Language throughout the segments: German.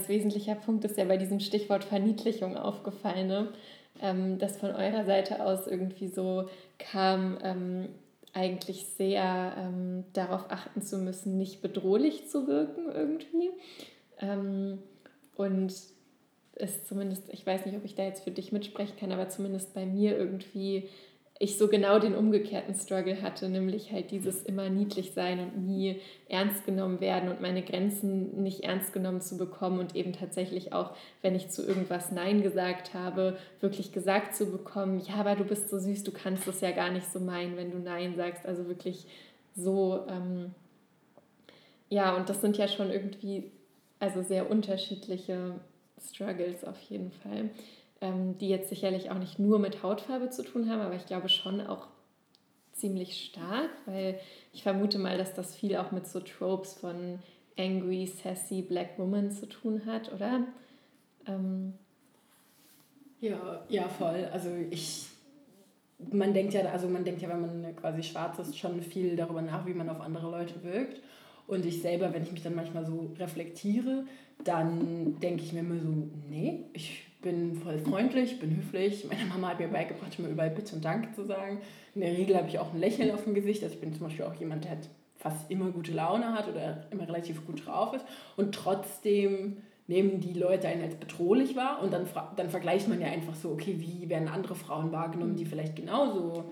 ganz wesentlicher Punkt ist ja bei diesem Stichwort Verniedlichung aufgefallen, ne? ähm, dass von eurer Seite aus irgendwie so kam, ähm, eigentlich sehr ähm, darauf achten zu müssen, nicht bedrohlich zu wirken irgendwie. Ähm, und es zumindest, ich weiß nicht, ob ich da jetzt für dich mitsprechen kann, aber zumindest bei mir irgendwie ich so genau den umgekehrten Struggle hatte, nämlich halt dieses immer niedlich sein und nie ernst genommen werden und meine Grenzen nicht ernst genommen zu bekommen und eben tatsächlich auch, wenn ich zu irgendwas Nein gesagt habe, wirklich gesagt zu bekommen, ja, aber du bist so süß, du kannst es ja gar nicht so meinen, wenn du Nein sagst. Also wirklich so, ähm, ja, und das sind ja schon irgendwie, also sehr unterschiedliche Struggles auf jeden Fall die jetzt sicherlich auch nicht nur mit Hautfarbe zu tun haben, aber ich glaube schon auch ziemlich stark, weil ich vermute mal, dass das viel auch mit so Tropes von angry, sassy Black Woman zu tun hat, oder? Ähm, ja, ja, voll. Also ich, man denkt ja, also man denkt ja, wenn man quasi schwarz ist, schon viel darüber nach, wie man auf andere Leute wirkt. Und ich selber, wenn ich mich dann manchmal so reflektiere, dann denke ich mir immer so, nee, ich bin voll freundlich, bin höflich. Meine Mama hat mir beigebracht, immer überall Bitte und Danke zu sagen. In der Regel habe ich auch ein Lächeln auf dem Gesicht. Also ich bin zum Beispiel auch jemand, der fast immer gute Laune hat oder immer relativ gut drauf ist. Und trotzdem nehmen die Leute einen als bedrohlich wahr und dann, dann vergleicht man ja einfach so, okay, wie werden andere Frauen wahrgenommen, die vielleicht genauso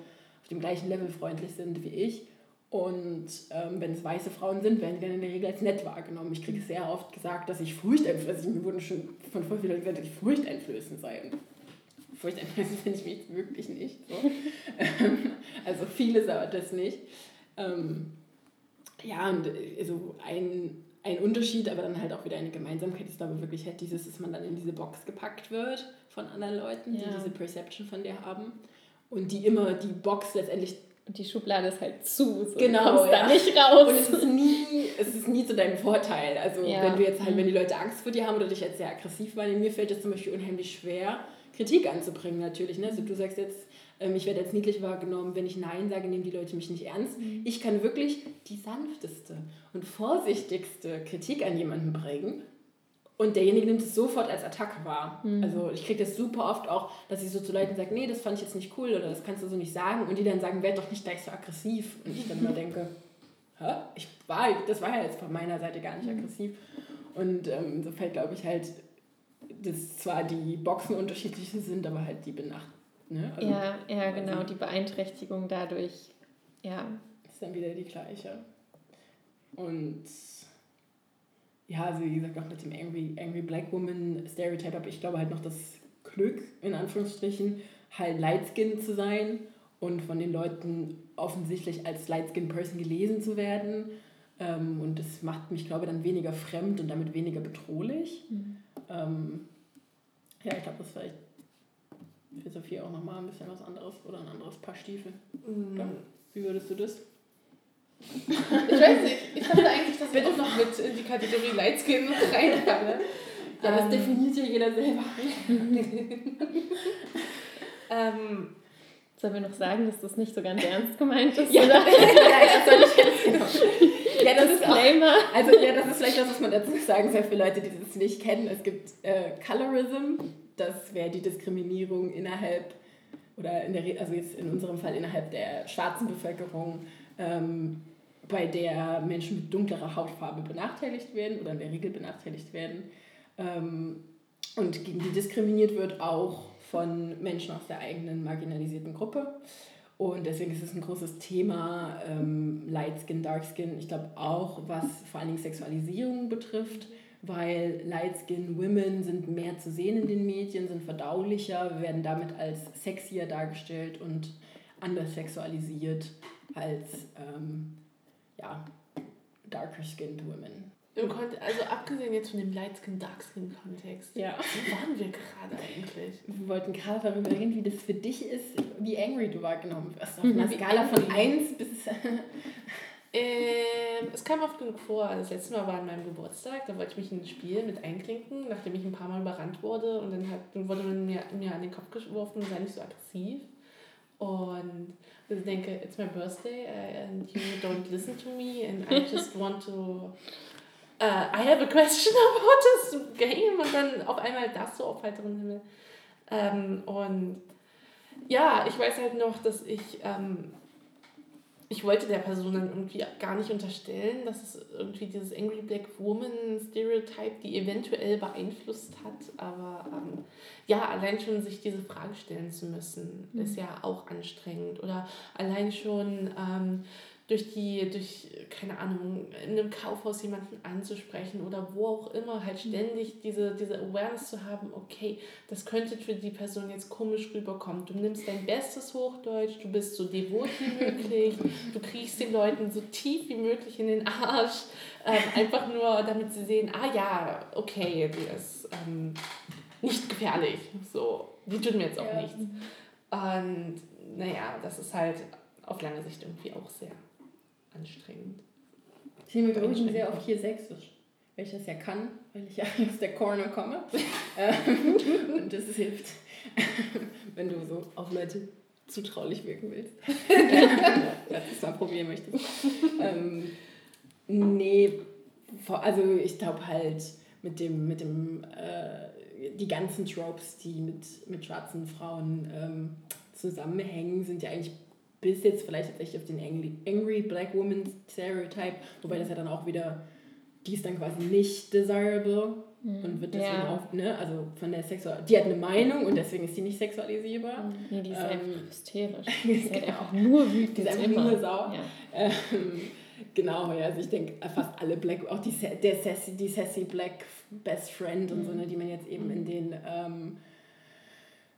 auf dem gleichen Level freundlich sind wie ich. Und ähm, wenn es weiße Frauen sind, werden die dann in der Regel als nett wahrgenommen. Ich kriege sehr oft gesagt, dass ich furchteinflößend, also mir wurden schon von voll vielen gesagt, dass ich furchteinflößend sei. Furchteinflößend finde ich mich wirklich nicht. So. also viele sagen das nicht. Ähm, ja, und also ein, ein Unterschied, aber dann halt auch wieder eine Gemeinsamkeit ist aber wirklich halt dieses, dass man dann in diese Box gepackt wird von anderen Leuten, ja. die diese Perception von dir haben. Und die immer die Box letztendlich und die Schublade ist halt zu, so genau, du kommst ja. da nicht raus. Und es ist nie, es ist nie zu deinem Vorteil. Also ja. wenn du jetzt halt, wenn die Leute Angst vor dir haben oder dich als sehr aggressiv wahrnehmen, mir fällt es zum Beispiel unheimlich schwer, Kritik anzubringen natürlich. Ne? Also du sagst jetzt, ähm, ich werde als niedlich wahrgenommen, wenn ich Nein sage, nehmen die Leute mich nicht ernst. Mhm. Ich kann wirklich die sanfteste und vorsichtigste Kritik an jemanden bringen und derjenige nimmt es sofort als Attacke wahr. Mhm. Also ich kriege das super oft auch, dass ich so zu Leuten sage, nee, das fand ich jetzt nicht cool oder das kannst du so nicht sagen. Und die dann sagen, werd doch nicht gleich so aggressiv. Und ich dann immer denke, hä? Ich war, das war ja jetzt von meiner Seite gar nicht mhm. aggressiv. Und ähm, so fällt, glaube ich, halt, dass zwar die Boxen unterschiedlich sind, aber halt die Benacht. Ne? Also, ja, ja, genau, also, die Beeinträchtigung dadurch, ja. Ist dann wieder die gleiche. Und ja, also wie gesagt, auch mit dem Angry, Angry Black Woman Stereotype habe ich glaube halt noch das Glück, in Anführungsstrichen, halt Light Skin zu sein und von den Leuten offensichtlich als Light Skin Person gelesen zu werden. Ähm, und das macht mich, glaube ich, dann weniger fremd und damit weniger bedrohlich. Mhm. Ähm, ja, ich glaube, das ist vielleicht für Sophie auch nochmal ein bisschen was anderes oder ein anderes Paar Stiefel. Mhm. Wie würdest du das? Ich weiß nicht, ich dachte eigentlich, dass wir auch noch mit in die Kategorie Lightskin reinfallen. Ja, das ähm, definiert ja jeder selber. ähm, Sollen wir noch sagen, dass das nicht so ganz ernst gemeint ist? ja, oder? ja, das soll ich jetzt genau. Ja, das ist auch, also ja, das ist vielleicht das, was man dazu sagen soll für Leute, die das nicht kennen. Es gibt äh, Colorism, das wäre die Diskriminierung innerhalb oder in der also jetzt in unserem Fall innerhalb der schwarzen Bevölkerung ähm, bei der Menschen mit dunklerer Hautfarbe benachteiligt werden oder in der Regel benachteiligt werden ähm, und gegen die diskriminiert wird, auch von Menschen aus der eigenen marginalisierten Gruppe. Und deswegen ist es ein großes Thema, ähm, Light Skin, Dark Skin. Ich glaube auch, was vor allen Dingen Sexualisierung betrifft, weil Light Skin Women sind mehr zu sehen in den Medien, sind verdaulicher, werden damit als sexier dargestellt und anders sexualisiert als ähm, ja, darker skinned women. Also abgesehen jetzt von dem Light Skin, Dark Skin Kontext, ja. wo waren wir gerade eigentlich? Wir wollten gerade darüber reden, wie das für dich ist, wie angry du wahrgenommen wirst. Auf einer mhm. Skala von 1 bis... ähm, es kam oft genug vor. Das letzte Mal war an meinem Geburtstag, da wollte ich mich in ein Spiel mit einklinken, nachdem ich ein paar Mal überrannt wurde und dann, hat, dann wurde man mir, mir an den Kopf geworfen, sei nicht so aggressiv. Und ich denke, it's my birthday and you don't listen to me and I just want to uh, I have a question about this game und dann auf einmal das so auf heiterem Himmel. Ähm, und ja, ich weiß halt noch, dass ich, ähm, ich wollte der Person dann irgendwie gar nicht unterstellen, dass es irgendwie dieses Angry Black Woman Stereotype, die eventuell beeinflusst hat, aber ähm, ja, allein schon sich diese Frage stellen zu müssen, mhm. ist ja auch anstrengend oder allein schon ähm, durch die, durch, keine Ahnung, in einem Kaufhaus jemanden anzusprechen oder wo auch immer, halt mhm. ständig diese, diese Awareness zu haben, okay, das könnte für die Person jetzt komisch rüberkommen. Du nimmst dein bestes Hochdeutsch, du bist so devot wie möglich, du kriegst den Leuten so tief wie möglich in den Arsch, ähm, einfach nur, damit sie sehen, ah ja, okay, die ist ähm, nicht gefährlich, so, die tut mir jetzt auch ja. nichts. Und naja, das ist halt auf lange Sicht irgendwie auch sehr anstrengend. Ich nehme übrigens sehr oft hier Sächsisch, weil ich das ja kann, weil ich ja aus der Corner komme. Ähm, und das hilft, wenn du so auf Leute zutraulich wirken willst. das mal probieren möchtest. Ähm, nee, also ich glaube halt mit dem, mit dem äh, die ganzen Tropes, die mit, mit schwarzen Frauen ähm, zusammenhängen, sind ja eigentlich bis jetzt vielleicht tatsächlich auf den Angry, Angry Black Woman Stereotype, wobei das ja dann auch wieder, die ist dann quasi nicht desirable mhm. und wird deswegen ja. auch, ne, also von der Sexual, die hat eine Meinung und deswegen ist sie nicht sexualisierbar. Mhm. Nee, die ist ähm, einfach hysterisch. Die ist halt einfach nur wütend. Die ist einfach immer. nur sauer. Ja. Ähm, genau, ja, also ich denke fast alle Black, auch die, der Sassy, die Sassy Black Best Friend und mhm. so, ne, die man jetzt eben in den ähm,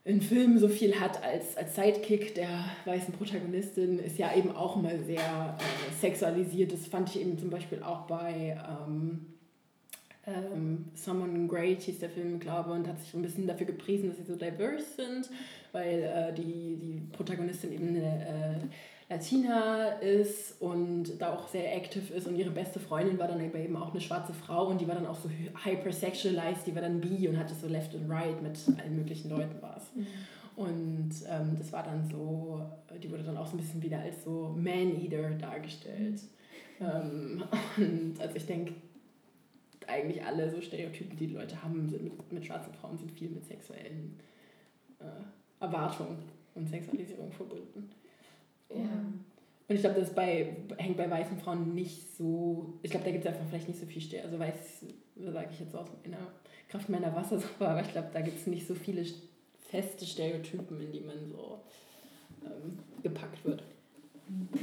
in Filmen so viel hat als, als Sidekick der weißen Protagonistin, ist ja eben auch mal sehr äh, sexualisiert. Das fand ich eben zum Beispiel auch bei ähm, ähm, Someone Great hieß der Film, glaube ich, und hat sich ein bisschen dafür gepriesen, dass sie so diverse sind, weil äh, die, die Protagonistin eben eine äh, Latina ist und da auch sehr aktiv ist und ihre beste Freundin war dann eben auch eine schwarze Frau und die war dann auch so hypersexualized, die war dann bi und hatte so Left and Right mit allen möglichen Leuten war es. Mhm. Und ähm, das war dann so, die wurde dann auch so ein bisschen wieder als so Man-Eater dargestellt. Mhm. Ähm, und also ich denke, eigentlich alle so Stereotypen, die die Leute haben, sind mit, mit schwarzen Frauen sind viel mit sexuellen äh, Erwartungen und Sexualisierung verbunden. Ja. Und ich glaube, das bei, hängt bei weißen Frauen nicht so. Ich glaube, da gibt es einfach vielleicht nicht so viel Stärke. Also weiß, sage ich jetzt aus meiner Kraft meiner Wassersuppe, aber ich glaube, da gibt es nicht so viele feste Stereotypen, in die man so ähm, gepackt wird.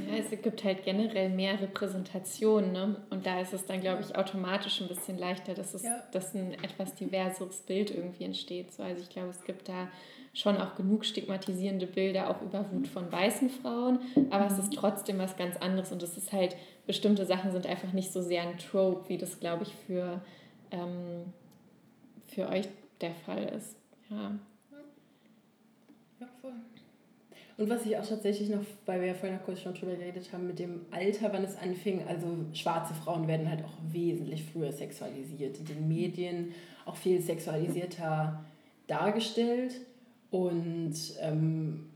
Ja, es gibt halt generell mehr Repräsentation, ne? Und da ist es dann, glaube ich, automatisch ein bisschen leichter, dass es ja. dass ein etwas diverseres Bild irgendwie entsteht. So, also ich glaube, es gibt da schon auch genug stigmatisierende Bilder auch über Wut von weißen Frauen, aber es ist trotzdem was ganz anderes und es ist halt, bestimmte Sachen sind einfach nicht so sehr ein Trope, wie das, glaube ich, für, ähm, für euch der Fall ist. Ja. Ja, voll. Und was ich auch tatsächlich noch, weil wir ja vorhin noch kurz schon drüber geredet haben, mit dem Alter, wann es anfing, also schwarze Frauen werden halt auch wesentlich früher sexualisiert, in den Medien auch viel sexualisierter dargestellt. Und ähm,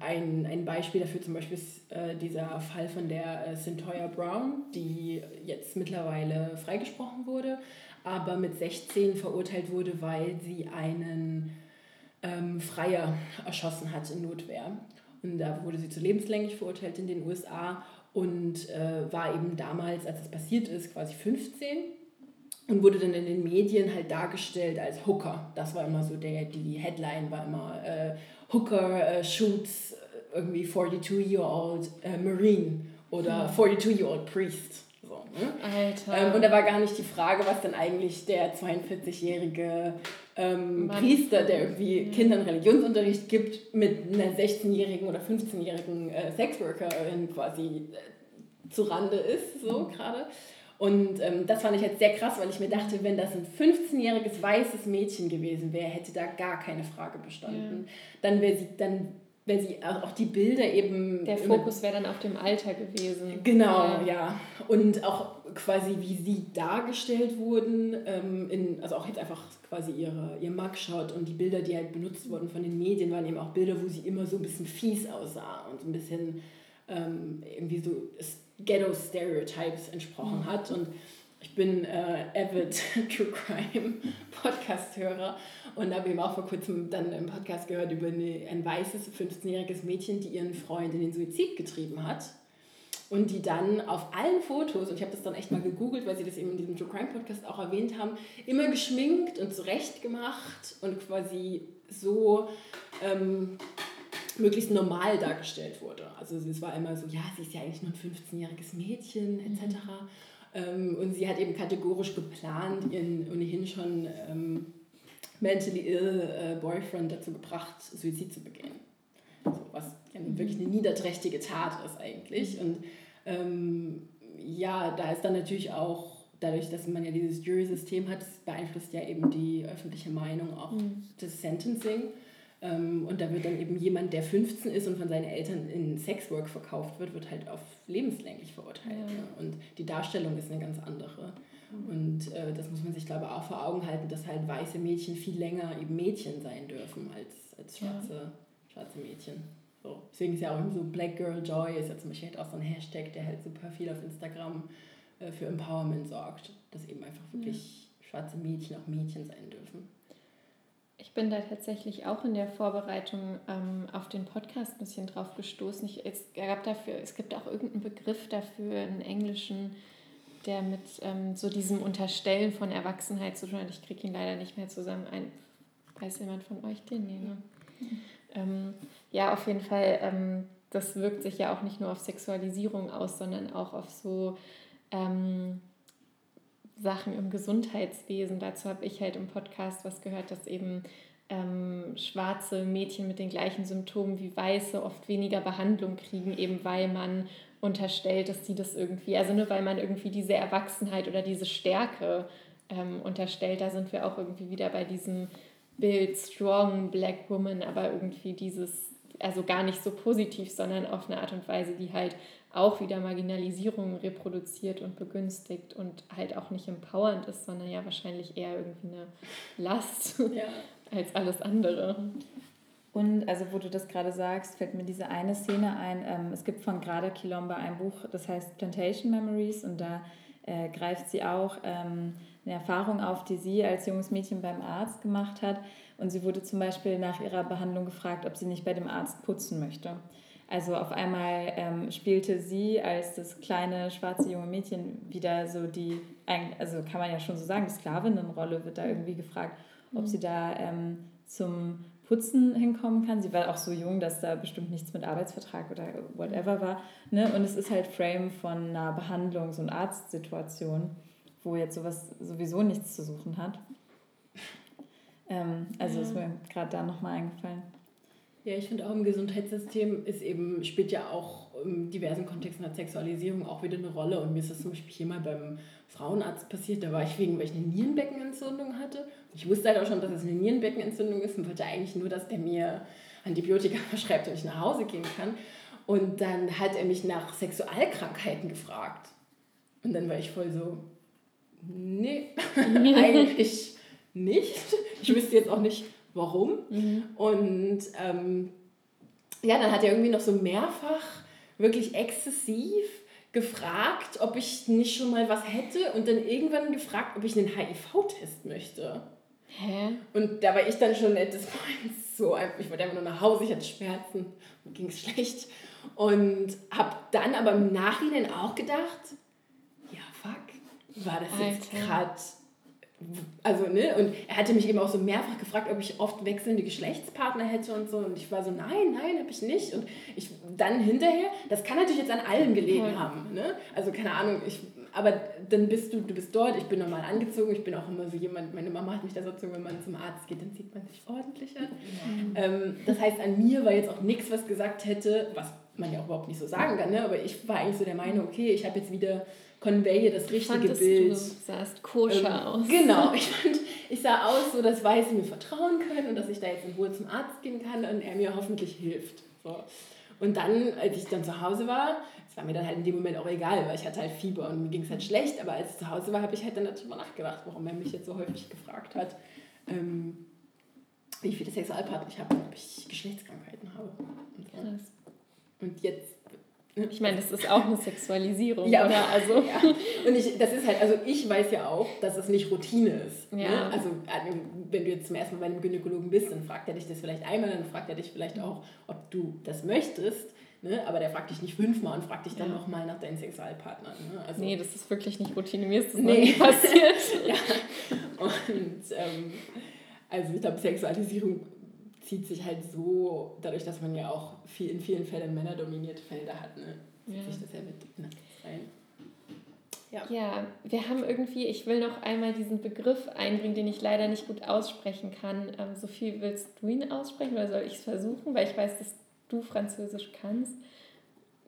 ein, ein Beispiel dafür zum Beispiel ist äh, dieser Fall von der äh, Centoya Brown, die jetzt mittlerweile freigesprochen wurde, aber mit 16 verurteilt wurde, weil sie einen ähm, Freier erschossen hat in Notwehr. Und da wurde sie zu lebenslänglich verurteilt in den USA und äh, war eben damals, als es passiert ist, quasi 15 und wurde dann in den Medien halt dargestellt als Hooker. Das war immer so der, die Headline war immer äh, Hooker äh, shoots äh, irgendwie 42-year-old äh, Marine oder 42-year-old hm. Priest. So, ne? Alter. Ähm, und da war gar nicht die Frage, was denn eigentlich der 42-jährige ähm, Priester, der irgendwie Kindern Religionsunterricht gibt, mit einer 16-jährigen oder 15-jährigen äh, Sexworkerin quasi äh, zu Rande ist, so mhm. gerade. Und ähm, das fand ich jetzt sehr krass, weil ich mir dachte, wenn das ein 15-jähriges weißes Mädchen gewesen wäre, hätte da gar keine Frage bestanden. Ja. Dann wäre sie, dann wäre sie auch die Bilder eben. Der Fokus wäre dann auf dem Alter gewesen. Genau, ja. ja. Und auch quasi, wie sie dargestellt wurden, ähm, in, also auch jetzt einfach quasi ihre, ihr Mugshot und die Bilder, die halt benutzt wurden von den Medien, waren eben auch Bilder, wo sie immer so ein bisschen fies aussah und so ein bisschen ähm, irgendwie so Ghetto-Stereotypes entsprochen mhm. hat. Und ich bin äh, avid True Crime Podcast-Hörer und habe eben auch vor kurzem dann im Podcast gehört über eine, ein weißes 15-jähriges Mädchen, die ihren Freund in den Suizid getrieben hat. Und die dann auf allen Fotos, und ich habe das dann echt mal gegoogelt, weil sie das eben in diesem True Crime Podcast auch erwähnt haben, immer geschminkt und zurechtgemacht und quasi so ähm, möglichst normal dargestellt wurde. Also es war immer so, ja, sie ist ja eigentlich nur ein 15-jähriges Mädchen etc. Mhm. Ähm, und sie hat eben kategorisch geplant, ihren ohnehin schon ähm, mentally ill äh, Boyfriend dazu gebracht, Suizid zu begehen. So, was ja mhm. wirklich eine niederträchtige Tat ist eigentlich. Mhm. Und ähm, ja, da ist dann natürlich auch dadurch, dass man ja dieses Jury-System hat, beeinflusst ja eben die öffentliche Meinung auch mhm. das Sentencing. Ähm, und da wird dann eben jemand, der 15 ist und von seinen Eltern in Sexwork verkauft wird, wird halt auf lebenslänglich verurteilt. Ja. Ne? Und die Darstellung ist eine ganz andere. Mhm. Und äh, das muss man sich, glaube ich, auch vor Augen halten, dass halt weiße Mädchen viel länger eben Mädchen sein dürfen als, als schwarze, ja. schwarze Mädchen. So. Deswegen ist ja auch so Black Girl Joy ist ja zum Beispiel halt auch so ein Hashtag, der halt super viel auf Instagram äh, für Empowerment sorgt, dass eben einfach wirklich ja. schwarze Mädchen auch Mädchen sein dürfen. Ich bin da tatsächlich auch in der Vorbereitung ähm, auf den Podcast ein bisschen drauf gestoßen. Ich, es, gab dafür, es gibt auch irgendeinen Begriff dafür, einen englischen, der mit ähm, so diesem Unterstellen von Erwachsenheit zu tun hat. Ich kriege ihn leider nicht mehr zusammen. Ein, weiß jemand von euch den? Nee, ne? Ähm, ja, auf jeden Fall, ähm, das wirkt sich ja auch nicht nur auf Sexualisierung aus, sondern auch auf so ähm, Sachen im Gesundheitswesen. Dazu habe ich halt im Podcast was gehört, dass eben ähm, schwarze Mädchen mit den gleichen Symptomen wie weiße oft weniger Behandlung kriegen, eben weil man unterstellt, dass sie das irgendwie, also nur weil man irgendwie diese Erwachsenheit oder diese Stärke ähm, unterstellt, da sind wir auch irgendwie wieder bei diesem Bild Strong Black Woman, aber irgendwie dieses, also gar nicht so positiv, sondern auf eine Art und Weise, die halt auch wieder Marginalisierung reproduziert und begünstigt und halt auch nicht empowernd ist, sondern ja wahrscheinlich eher irgendwie eine Last ja. als alles andere. Und also wo du das gerade sagst, fällt mir diese eine Szene ein. Ähm, es gibt von Grada Kilomba ein Buch, das heißt Plantation Memories und da äh, greift sie auch ähm, eine Erfahrung auf, die sie als junges Mädchen beim Arzt gemacht hat. Und sie wurde zum Beispiel nach ihrer Behandlung gefragt, ob sie nicht bei dem Arzt putzen möchte. Also auf einmal ähm, spielte sie als das kleine schwarze junge Mädchen wieder so die, also kann man ja schon so sagen, die Sklavinnenrolle wird da irgendwie gefragt, ob mhm. sie da ähm, zum Putzen hinkommen kann. Sie war auch so jung, dass da bestimmt nichts mit Arbeitsvertrag oder whatever war. Ne? Und es ist halt Frame von einer Behandlungs- und Arztsituation, wo jetzt sowas sowieso nichts zu suchen hat. Ähm, also ja. ist mir gerade da nochmal eingefallen. Ja, ich finde auch im Gesundheitssystem ist eben, spielt ja auch in diversen Kontexten der Sexualisierung auch wieder eine Rolle. Und mir ist das zum Beispiel hier mal beim Frauenarzt passiert, da war ich wegen, weil ich eine Nierenbeckenentzündung hatte. Ich wusste halt auch schon, dass es eine Nierenbeckenentzündung ist und wollte eigentlich nur, dass der mir Antibiotika verschreibt und ich nach Hause gehen kann. Und dann hat er mich nach Sexualkrankheiten gefragt. Und dann war ich voll so, nee, eigentlich nicht. Ich wüsste jetzt auch nicht, warum. Mhm. Und ähm, ja, dann hat er irgendwie noch so mehrfach wirklich exzessiv gefragt, ob ich nicht schon mal was hätte und dann irgendwann gefragt, ob ich einen HIV-Test möchte. Hä? Und da war ich dann schon at this point so einfach, ich wollte einfach nur nach Hause, ich hatte Schmerzen, mir ging es schlecht. Und habe dann aber im Nachhinein auch gedacht, ja fuck, war das jetzt gerade also, ne, und er hatte mich eben auch so mehrfach gefragt, ob ich oft wechselnde Geschlechtspartner hätte und so. Und ich war so, nein, nein, habe ich nicht. Und ich dann hinterher, das kann natürlich jetzt an allem gelegen ja. haben. Ne? Also, keine Ahnung, ich, aber dann bist du, du bist dort, ich bin normal angezogen, ich bin auch immer so jemand, meine Mama hat mich da so erzogen, wenn man zum Arzt geht, dann sieht man sich ordentlich an. Mhm. Ähm, das heißt, an mir war jetzt auch nichts, was gesagt hätte, was man ja auch überhaupt nicht so sagen kann, ne? aber ich war eigentlich so der Meinung, okay, ich habe jetzt wieder conveye das richtige Fandest Bild. Du sahst koscher ähm, aus. Genau, ich fand, ich sah aus, so dass Weiße mir vertrauen können und dass ich da jetzt in Ruhe zum Arzt gehen kann und er mir hoffentlich hilft. So. Und dann, als ich dann zu Hause war, es war mir dann halt in dem Moment auch egal, weil ich hatte halt Fieber und mir ging es halt schlecht, aber als ich zu Hause war, habe ich halt dann darüber nachgedacht, warum er mich jetzt so häufig gefragt hat, ähm, wie viele Sexualpartner ich habe ob ich Geschlechtskrankheiten habe. Und, so. und jetzt Ich meine, das ist auch eine Sexualisierung, ja, oder? Also. Ja. Und ich, das ist halt, also ich weiß ja auch, dass es nicht Routine ist. Ne? Ja. Ne? Also wenn du jetzt zum ersten Mal bei einem Gynäkologen bist, dann fragt er dich das vielleicht einmal, dann fragt er dich vielleicht auch, ob du das möchtest. Ne? Aber der fragt dich nicht fünfmal und fragt dich dann ja. nochmal nach deinen Sexualpartnern. Ne? Also, nee, das ist wirklich nicht Routine. Mir ist das nee. nie passiert. ja. Und ähm, also ich glaube, Sexualisierung zieht sich halt so, dadurch, dass man ja auch viel, in vielen Fällen männerdominierte Felder hat, ne? zieht ja. sich das ja mit ne, rein. Ja. ja, wir haben irgendwie, ich will noch einmal diesen Begriff einbringen, den ich leider nicht gut aussprechen kann. Ähm, Sophie, willst du ihn aussprechen oder soll ich es versuchen? Weil ich weiß, dass du Französisch kannst.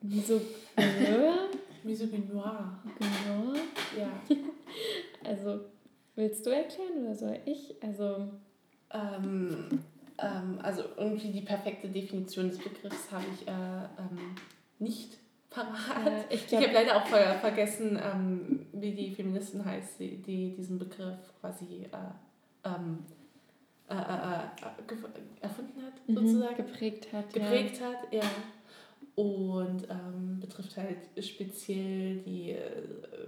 Misogynoir? Misogynoir. Genoir? Ja. also, willst du erklären oder soll ich? Also. Ähm, ähm, also irgendwie die perfekte Definition des Begriffs habe ich äh, ähm, nicht parat. Äh, ich, ich habe leider auch ver vergessen, ähm, wie die Feministin heißt, die, die diesen Begriff quasi äh, ähm, äh, äh, äh, erfunden hat, mhm, sozusagen. Geprägt hat. Geprägt ja. hat, ja. Und ähm, betrifft halt speziell die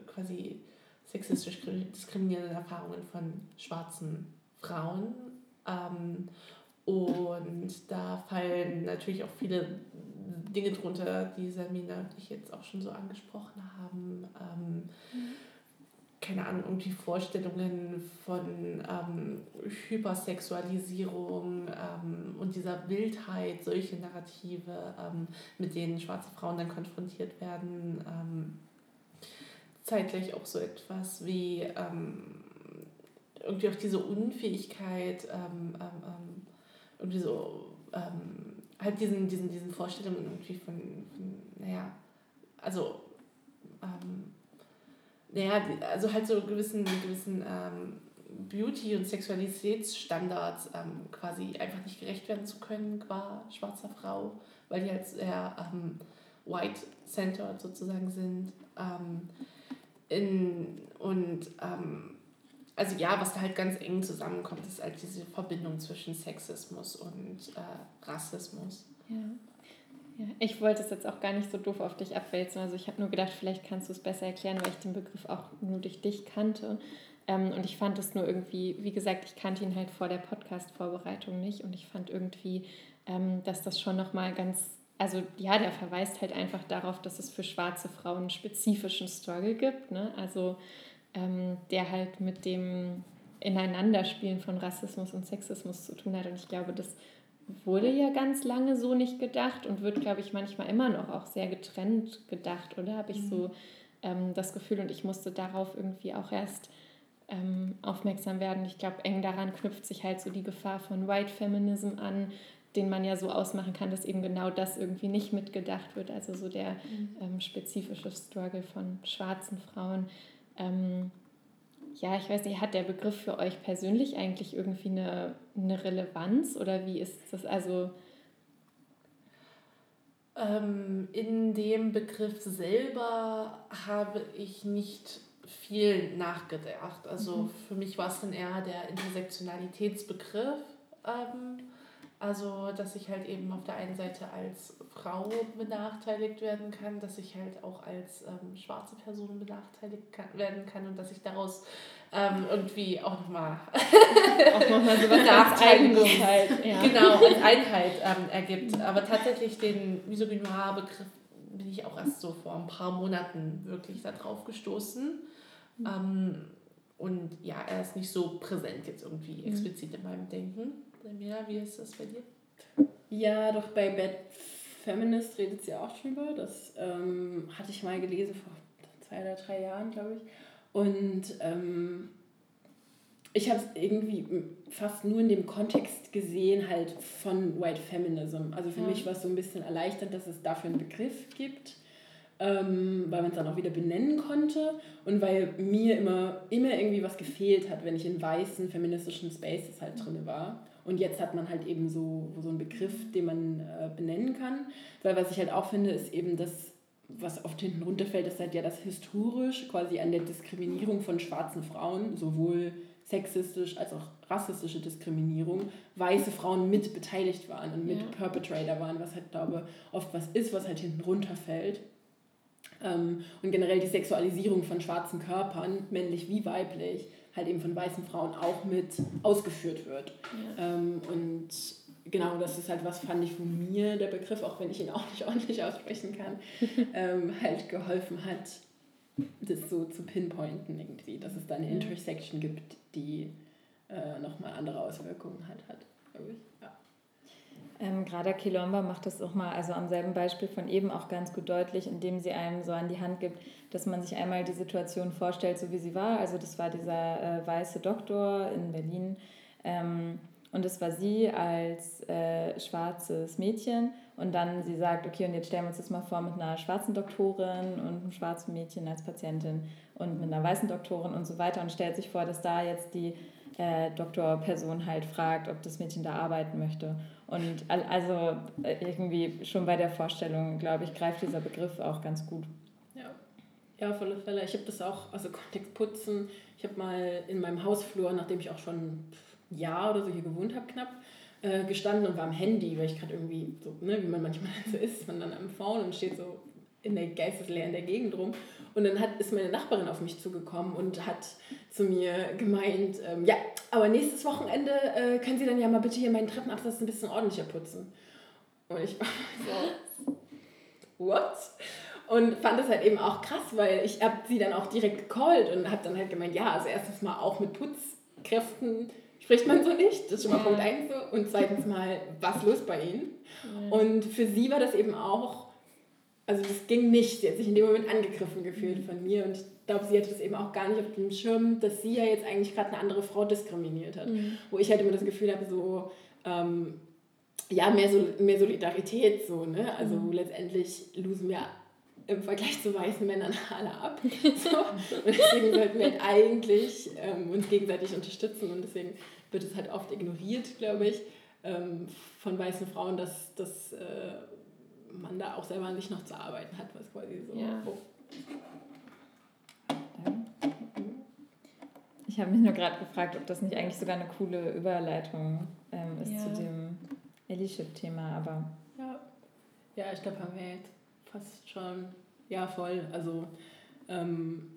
quasi sexistisch diskriminierenden Erfahrungen von schwarzen Frauen. Ähm, und da fallen natürlich auch viele Dinge drunter, die Samina und ich jetzt auch schon so angesprochen haben. Ähm. Keine Ahnung, irgendwie Vorstellungen von ähm, Hypersexualisierung ähm, und dieser Wildheit, solche Narrative, ähm, mit denen schwarze Frauen dann konfrontiert werden. Ähm, zeitgleich auch so etwas wie ähm, irgendwie auch diese Unfähigkeit, ähm, ähm, irgendwie so ähm, halt diesen, diesen, diesen Vorstellungen irgendwie von, von naja, also ähm, naja, also halt so gewissen, gewissen ähm, Beauty- und Sexualitätsstandards ähm, quasi einfach nicht gerecht werden zu können qua schwarzer Frau, weil die halt sehr ähm, white-centered sozusagen sind. Ähm, in, und ähm, also ja, was da halt ganz eng zusammenkommt, ist halt diese Verbindung zwischen Sexismus und äh, Rassismus. Ja. ja. Ich wollte es jetzt auch gar nicht so doof auf dich abwälzen. Also ich habe nur gedacht, vielleicht kannst du es besser erklären, weil ich den Begriff auch nur durch dich kannte. Ähm, und ich fand es nur irgendwie, wie gesagt, ich kannte ihn halt vor der Podcast-Vorbereitung nicht. Und ich fand irgendwie, ähm, dass das schon nochmal ganz also ja, der verweist halt einfach darauf, dass es für schwarze Frauen einen spezifischen Struggle gibt. Ne? Also ähm, der halt mit dem Ineinanderspielen von Rassismus und Sexismus zu tun hat. Und ich glaube, das wurde ja ganz lange so nicht gedacht und wird, glaube ich, manchmal immer noch auch sehr getrennt gedacht, oder habe ich mhm. so ähm, das Gefühl und ich musste darauf irgendwie auch erst ähm, aufmerksam werden. Ich glaube, eng daran knüpft sich halt so die Gefahr von White Feminism an, den man ja so ausmachen kann, dass eben genau das irgendwie nicht mitgedacht wird. Also so der mhm. ähm, spezifische Struggle von schwarzen Frauen. Ähm, ja, ich weiß nicht, hat der Begriff für euch persönlich eigentlich irgendwie eine, eine Relevanz oder wie ist das? Also ähm, in dem Begriff selber habe ich nicht viel nachgedacht. Also mhm. für mich war es dann eher der Intersektionalitätsbegriff. Ähm, also, dass ich halt eben auf der einen Seite als Frau benachteiligt werden kann, dass ich halt auch als ähm, schwarze Person benachteiligt kann, werden kann und dass ich daraus ähm, irgendwie auch nochmal auch nochmal so was Einheit, ja. genau, als Einheit ähm, ergibt. Aber tatsächlich den Misogynoir-Begriff bin ich auch erst so vor ein paar Monaten wirklich darauf gestoßen. Mhm. Ähm, und ja, er ist nicht so präsent jetzt irgendwie mhm. explizit in meinem Denken. Samira, wie ist das bei dir? Ja, doch bei Bad Feminist redet sie auch drüber. Das ähm, hatte ich mal gelesen vor zwei oder drei Jahren, glaube ich. Und ähm, ich habe es irgendwie fast nur in dem Kontext gesehen, halt von White Feminism. Also für ja. mich war es so ein bisschen erleichternd, dass es dafür einen Begriff gibt, ähm, weil man es dann auch wieder benennen konnte und weil mir immer, immer irgendwie was gefehlt hat, wenn ich in weißen feministischen Spaces halt drin war. Und jetzt hat man halt eben so, so einen Begriff, den man äh, benennen kann. Weil was ich halt auch finde, ist eben das, was oft hinten runterfällt, ist halt ja das historisch quasi an der Diskriminierung von schwarzen Frauen, sowohl sexistisch als auch rassistische Diskriminierung weiße Frauen mit beteiligt waren und mit ja. Perpetrator waren, was halt, glaube oft was ist, was halt hinten runterfällt. Ähm, und generell die Sexualisierung von schwarzen Körpern, männlich wie weiblich, halt eben von weißen Frauen auch mit ausgeführt wird. Ja. Ähm, und genau, das ist halt was, fand ich, wo mir der Begriff, auch wenn ich ihn auch nicht ordentlich aussprechen kann, ähm, halt geholfen hat, das so zu pinpointen irgendwie, dass es da eine Intersection gibt, die äh, nochmal andere Auswirkungen halt hat, glaube ich. Ähm, Grada Kilomba macht das auch mal, also am selben Beispiel von eben auch ganz gut deutlich, indem sie einem so an die Hand gibt, dass man sich einmal die Situation vorstellt, so wie sie war. Also das war dieser äh, weiße Doktor in Berlin ähm, und das war sie als äh, schwarzes Mädchen und dann sie sagt, okay, und jetzt stellen wir uns das mal vor mit einer schwarzen Doktorin und einem schwarzen Mädchen als Patientin und mit einer weißen Doktorin und so weiter und stellt sich vor, dass da jetzt die äh, Doktorperson halt fragt, ob das Mädchen da arbeiten möchte. Und also äh, irgendwie schon bei der Vorstellung, glaube ich, greift dieser Begriff auch ganz gut. Ja, ja auf alle Fälle. Ich habe das auch, also Kontext putzen. Ich habe mal in meinem Hausflur, nachdem ich auch schon ein Jahr oder so hier gewohnt habe, knapp, äh, gestanden und war am Handy, weil ich gerade irgendwie so, ne, wie man manchmal so ist, man dann am Phone und steht so in der geistesleeren der Gegend rum. Und dann hat, ist meine Nachbarin auf mich zugekommen und hat zu mir gemeint, ähm, ja, aber nächstes Wochenende äh, können Sie dann ja mal bitte hier meinen Treppenabsatz ein bisschen ordentlicher putzen. Und ich war so, what? Und fand das halt eben auch krass, weil ich habe sie dann auch direkt gecallt und habe dann halt gemeint, ja, also erstens mal auch mit Putzkräften spricht man so nicht. Das ist schon mal ja. Punkt eins so. Und zweitens mal, was los bei ihnen? Ja. Und für sie war das eben auch, also das ging nicht. Sie hat sich in dem Moment angegriffen gefühlt von mir. Und ich glaube, sie hatte das eben auch gar nicht auf dem Schirm, dass sie ja jetzt eigentlich gerade eine andere Frau diskriminiert hat. Mhm. Wo ich halt immer das Gefühl habe, so, ähm, ja, mehr, so, mehr Solidarität, so, ne? Also mhm. letztendlich losen wir im Vergleich zu weißen Männern alle ab. So. Und deswegen sollten wir halt eigentlich ähm, uns gegenseitig unterstützen und deswegen wird es halt oft ignoriert, glaube ich, ähm, von weißen Frauen, dass, dass äh, man da auch selber nicht noch zu arbeiten hat, was quasi so. Ja. Ich habe mich nur gerade gefragt, ob das nicht eigentlich sogar eine coole Überleitung ähm, ist ja. zu dem Allyship-Thema, aber. Ja, ja ich glaube, haben wir jetzt fast schon, ja, voll. Also, ähm,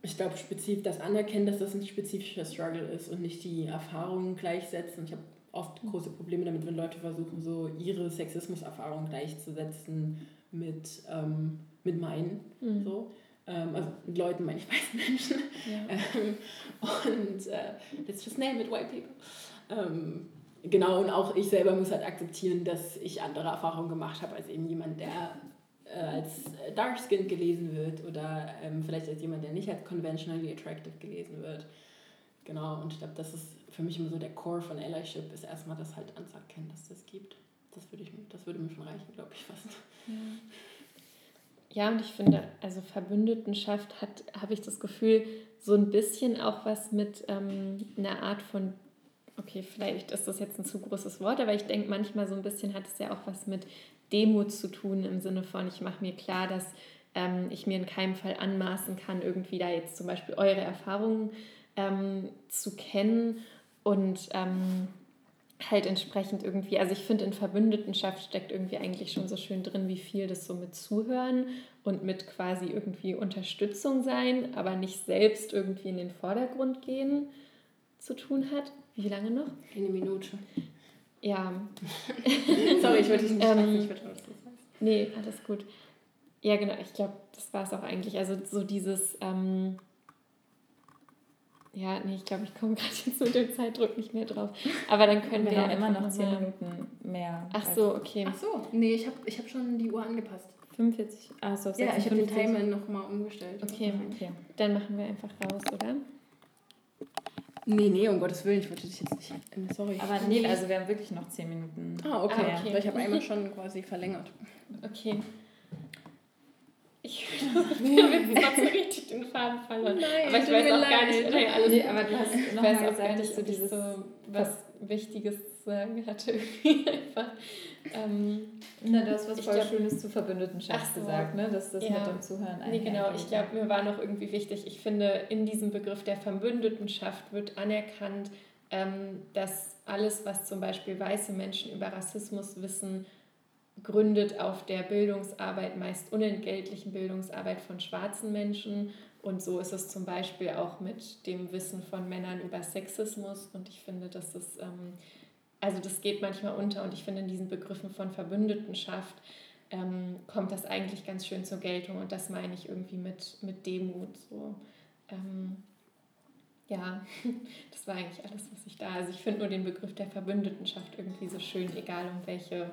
ich glaube, spezif das Anerkennen, dass das ein spezifischer Struggle ist und nicht die Erfahrungen gleichsetzen. Ich habe oft große Probleme damit, wenn Leute versuchen, so ihre Sexismus-Erfahrungen gleichzusetzen mit, ähm, mit meinen. Mhm. So. Ähm, also mit Leuten meine ich weißen Menschen. Ja. Ähm, und äh, let's just name it, white people. Ähm, genau, und auch ich selber muss halt akzeptieren, dass ich andere Erfahrungen gemacht habe als eben jemand, der äh, als dark skinned gelesen wird oder ähm, vielleicht als jemand, der nicht als conventionally attractive gelesen wird. Genau, und ich glaube, das ist für mich immer so der Core von Allyship, ist erstmal das halt anzuerkennen, dass das gibt. Das würde, ich, das würde mir schon reichen, glaube ich fast. Ja. Ja, und ich finde, also Verbündetenschaft hat, habe ich das Gefühl, so ein bisschen auch was mit ähm, einer Art von okay, vielleicht ist das jetzt ein zu großes Wort, aber ich denke manchmal so ein bisschen hat es ja auch was mit Demut zu tun im Sinne von, ich mache mir klar, dass ähm, ich mir in keinem Fall anmaßen kann, irgendwie da jetzt zum Beispiel eure Erfahrungen ähm, zu kennen. Und ähm, halt entsprechend irgendwie, also ich finde in Verbündetenschaft steckt irgendwie eigentlich schon so schön drin, wie viel das so mit Zuhören und mit quasi irgendwie Unterstützung sein, aber nicht selbst irgendwie in den Vordergrund gehen zu tun hat. Wie lange noch? Eine Minute. Ja. Sorry, ich wollte dich nicht ähm, ich wollte, was du sagst. Nee, alles gut. Ja, genau, ich glaube, das war es auch eigentlich. Also so dieses, ähm, ja, nee, ich glaube, ich komme gerade jetzt mit dem Zeitdruck nicht mehr drauf. Aber dann können wir, wir haben immer noch zehn Minuten mehr. Ach so, okay. Ach so, nee, ich habe ich hab schon die Uhr angepasst. 45, ah, so, Ja, ich habe den Timer nochmal umgestellt. Okay, okay. Dann machen wir einfach raus, oder? Nee, nee, um Gottes Willen, ich wollte dich jetzt nicht. Sorry. Aber nee, also wir haben wirklich noch zehn Minuten. Ah, okay. Ah, okay. Ich habe einmal schon quasi verlängert. Okay. Ich habe jetzt nicht so richtig den Faden verloren. Nein, aber ich weiß auch leid. gar nicht, nein, alles, nee, aber du hast noch mal gesagt, dass du dieses so was Wichtiges zu sagen hatte. einfach. Ähm, Na, du hast was voll glaub, Schönes zu Verbündetenschaft so. gesagt, ne? dass das ja. mit dem Zuhören Nee, genau. Ich glaube, mir war noch irgendwie wichtig, ich finde, in diesem Begriff der Verbündetenschaft wird anerkannt, ähm, dass alles, was zum Beispiel weiße Menschen über Rassismus wissen, gründet auf der Bildungsarbeit, meist unentgeltlichen Bildungsarbeit von schwarzen Menschen. Und so ist es zum Beispiel auch mit dem Wissen von Männern über Sexismus. Und ich finde, dass es, ähm, also das geht manchmal unter. Und ich finde, in diesen Begriffen von Verbündetenschaft ähm, kommt das eigentlich ganz schön zur Geltung. Und das meine ich irgendwie mit, mit Demut. So. Ähm, ja, das war eigentlich alles, was ich da. Also ich finde nur den Begriff der Verbündetenschaft irgendwie so schön, egal um welche.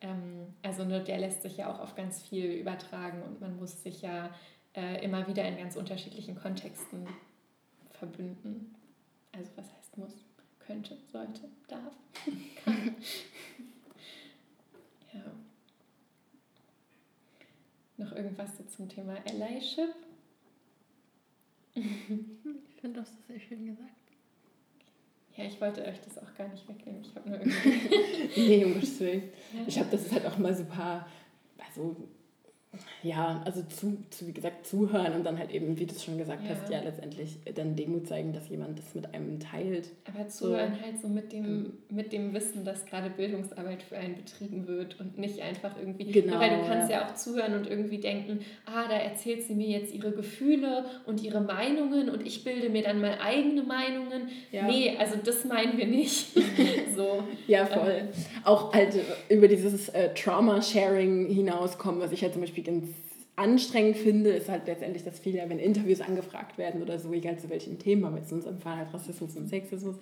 Ähm, also ne, der lässt sich ja auch auf ganz viel übertragen und man muss sich ja äh, immer wieder in ganz unterschiedlichen Kontexten verbünden. Also was heißt muss? Könnte, sollte, darf, kann. ja. Noch irgendwas so zum Thema Allyship? Ich finde, das sehr schön gesagt. Ja, ich wollte euch das auch gar nicht wegnehmen. Ich habe nur irgendwie. nee, um Gottes Willen. Ich habe das ist halt auch mal so ein paar, also ja, also zu, zu, wie gesagt, zuhören und dann halt eben, wie du es schon gesagt ja. hast, ja letztendlich dann Demut zeigen, dass jemand das mit einem teilt. Aber zuhören so. halt so mit dem, ähm. mit dem Wissen, dass gerade Bildungsarbeit für einen betrieben wird und nicht einfach irgendwie, genau, weil du kannst ja. ja auch zuhören und irgendwie denken, ah, da erzählt sie mir jetzt ihre Gefühle und ihre Meinungen und ich bilde mir dann mal eigene Meinungen. Ja. Nee, also das meinen wir nicht. so. Ja, voll. Ähm. Auch halt über dieses äh, Trauma-Sharing hinauskommen, was ich halt zum Beispiel ganz anstrengend finde, ist halt letztendlich, dass viele, wenn Interviews angefragt werden oder so, egal zu welchen Themen, aber jetzt in unserem Fall halt Rassismus und Sexismus,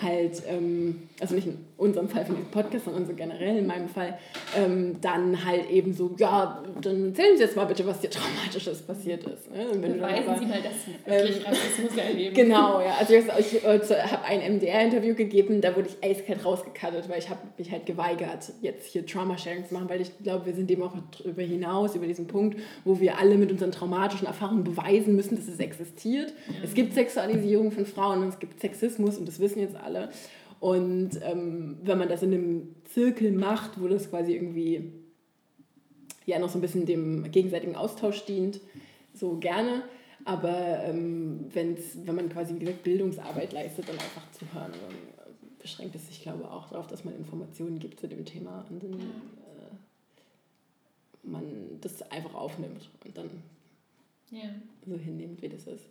halt, ähm, also nicht in unserem Fall von diesem Podcast, sondern so generell in meinem Fall, ähm, dann halt eben so, ja, dann erzählen Sie jetzt mal bitte, was dir Traumatisches passiert ist. Ne? Und wenn Beweisen aber, Sie mal, dass Sie wirklich ähm, Rassismus erleben. Genau, ja. Also ich, ich, habe ein MDR-Interview gegeben, da wurde ich eiskalt rausgekattet, weil ich habe mich halt geweigert, jetzt hier Trauma-Sharing zu machen, weil ich glaube, wir sind dem auch darüber hinaus, über diesen Punkt, wo wir alle mit unseren traumatischen Erfahrungen beweisen müssen, dass es existiert. Ja. Es gibt Sexualisierung von Frauen und es gibt Sexismus und das wissen jetzt alle. Und ähm, wenn man das in einem Zirkel macht, wo das quasi irgendwie ja noch so ein bisschen dem gegenseitigen Austausch dient, so gerne. Aber ähm, wenn's, wenn man quasi, wie gesagt, Bildungsarbeit leistet, dann einfach zu hören, dann beschränkt es sich, glaube ich, auch darauf, dass man Informationen gibt zu dem Thema. Und dann, man das einfach aufnimmt und dann ja. so hinnimmt, wie das ist.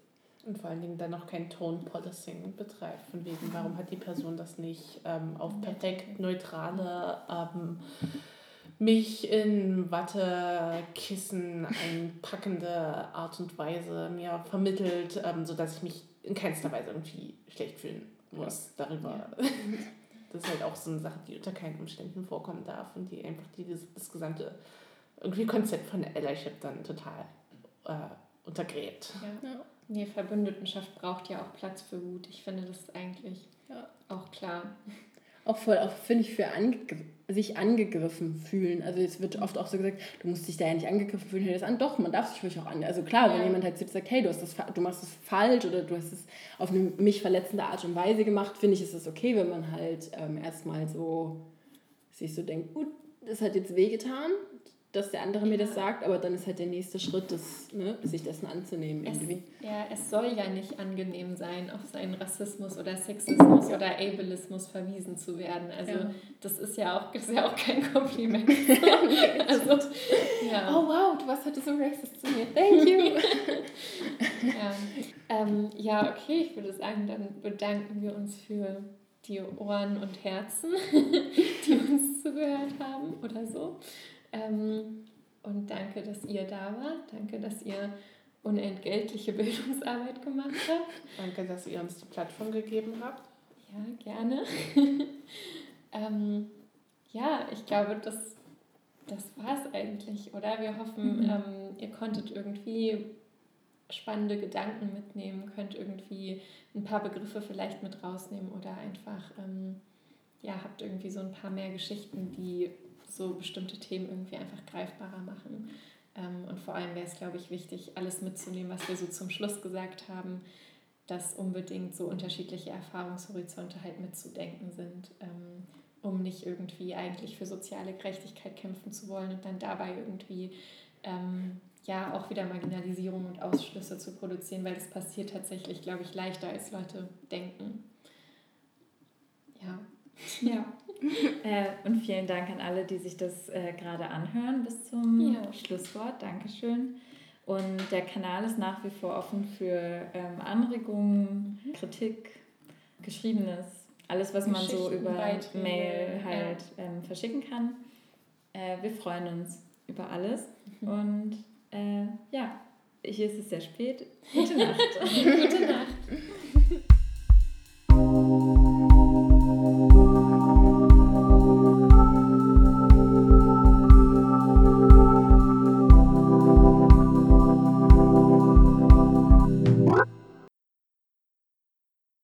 Und vor allen Dingen dann noch kein Tone-Policing betreibt. Von wegen, warum hat die Person das nicht ähm, auf perfekt neutrale, ähm, mich in Wattekissen einpackende Art und Weise mir vermittelt, ähm, sodass ich mich in keinster Weise irgendwie schlecht fühlen muss darüber. Ja. Das ist halt auch so eine Sache, die unter keinen Umständen vorkommen darf und die einfach die, das, das gesamte irgendwie Konzept von Allyship dann total äh, untergräbt. Ja. ja. Nee, Verbündetenschaft braucht ja auch Platz für Wut. Ich finde das eigentlich ja. auch klar. Auch voll, auch finde ich, für ange sich angegriffen fühlen. Also es wird oft auch so gesagt, du musst dich da ja nicht angegriffen fühlen, hör das an. Doch, man darf sich wirklich auch an. Also klar, ja. wenn jemand halt sagt, hey, du, hast das, du machst es falsch oder du hast es auf eine mich verletzende Art und Weise gemacht, finde ich, ist es okay, wenn man halt ähm, erstmal so sich so denkt, gut, das hat jetzt wehgetan, dass der andere mir das sagt, aber dann ist halt der nächste Schritt, das, ne, sich dessen anzunehmen. Es, ja, es soll ja nicht angenehm sein, auf seinen Rassismus oder Sexismus ja. oder Ableismus verwiesen zu werden. Also ja. das ist ja auch, ist ja auch kein Kompliment. also, ja. Oh wow, du warst heute so racist zu mir. Thank you. ja. Ähm, ja, okay, ich würde sagen, dann bedanken wir uns für die Ohren und Herzen, die uns zugehört haben oder so. Ähm, und danke, dass ihr da wart. Danke, dass ihr unentgeltliche Bildungsarbeit gemacht habt. Danke, dass ihr uns die Plattform gegeben habt. Ja, gerne. ähm, ja, ich glaube, das, das war es eigentlich, oder? Wir hoffen, mhm. ähm, ihr konntet irgendwie spannende Gedanken mitnehmen, könnt irgendwie ein paar Begriffe vielleicht mit rausnehmen oder einfach, ähm, ja, habt irgendwie so ein paar mehr Geschichten, die so bestimmte Themen irgendwie einfach greifbarer machen. Ähm, und vor allem wäre es, glaube ich, wichtig, alles mitzunehmen, was wir so zum Schluss gesagt haben, dass unbedingt so unterschiedliche Erfahrungshorizonte halt mitzudenken sind, ähm, um nicht irgendwie eigentlich für soziale Gerechtigkeit kämpfen zu wollen und dann dabei irgendwie ähm, ja auch wieder Marginalisierung und Ausschlüsse zu produzieren, weil das passiert tatsächlich, glaube ich, leichter als Leute denken. Ja. Ja. äh, und vielen Dank an alle, die sich das äh, gerade anhören bis zum ja. Schlusswort. Dankeschön. Und der Kanal ist nach wie vor offen für ähm, Anregungen, mhm. Kritik, Geschriebenes, alles, was man so über Beiträge, Mail halt ja. ähm, verschicken kann. Äh, wir freuen uns über alles. Mhm. Und äh, ja, hier ist es sehr spät. Gute Nacht. Gute Nacht.